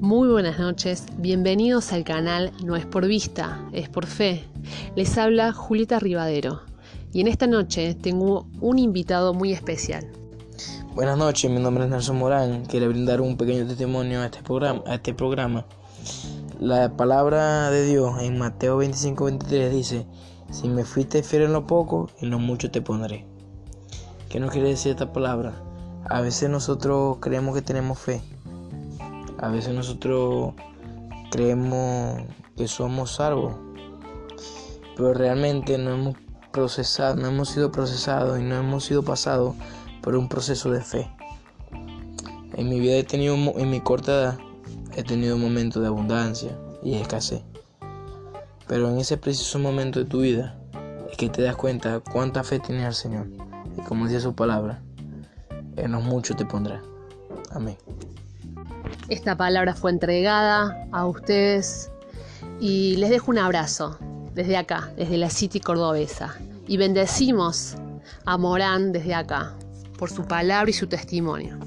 Muy buenas noches, bienvenidos al canal No es por vista, es por fe. Les habla Julieta Rivadero y en esta noche tengo un invitado muy especial. Buenas noches, mi nombre es Nelson Morán. Quiero brindar un pequeño testimonio a este programa. A este programa. La palabra de Dios en Mateo 25-23 dice, si me fuiste fiel en lo poco, en lo mucho te pondré. ¿Qué nos quiere decir esta palabra? A veces nosotros creemos que tenemos fe. A veces nosotros creemos que somos salvos. Pero realmente no hemos procesado, no hemos sido procesados y no hemos sido pasados por un proceso de fe. En mi vida he tenido, en mi corta edad, he tenido momentos de abundancia y escasez. Pero en ese preciso momento de tu vida es que te das cuenta cuánta fe tienes al Señor. Y como dice su palabra, en los muchos te pondrá. Amén. Esta palabra fue entregada a ustedes y les dejo un abrazo desde acá, desde la City Cordobesa. Y bendecimos a Morán desde acá por su palabra y su testimonio.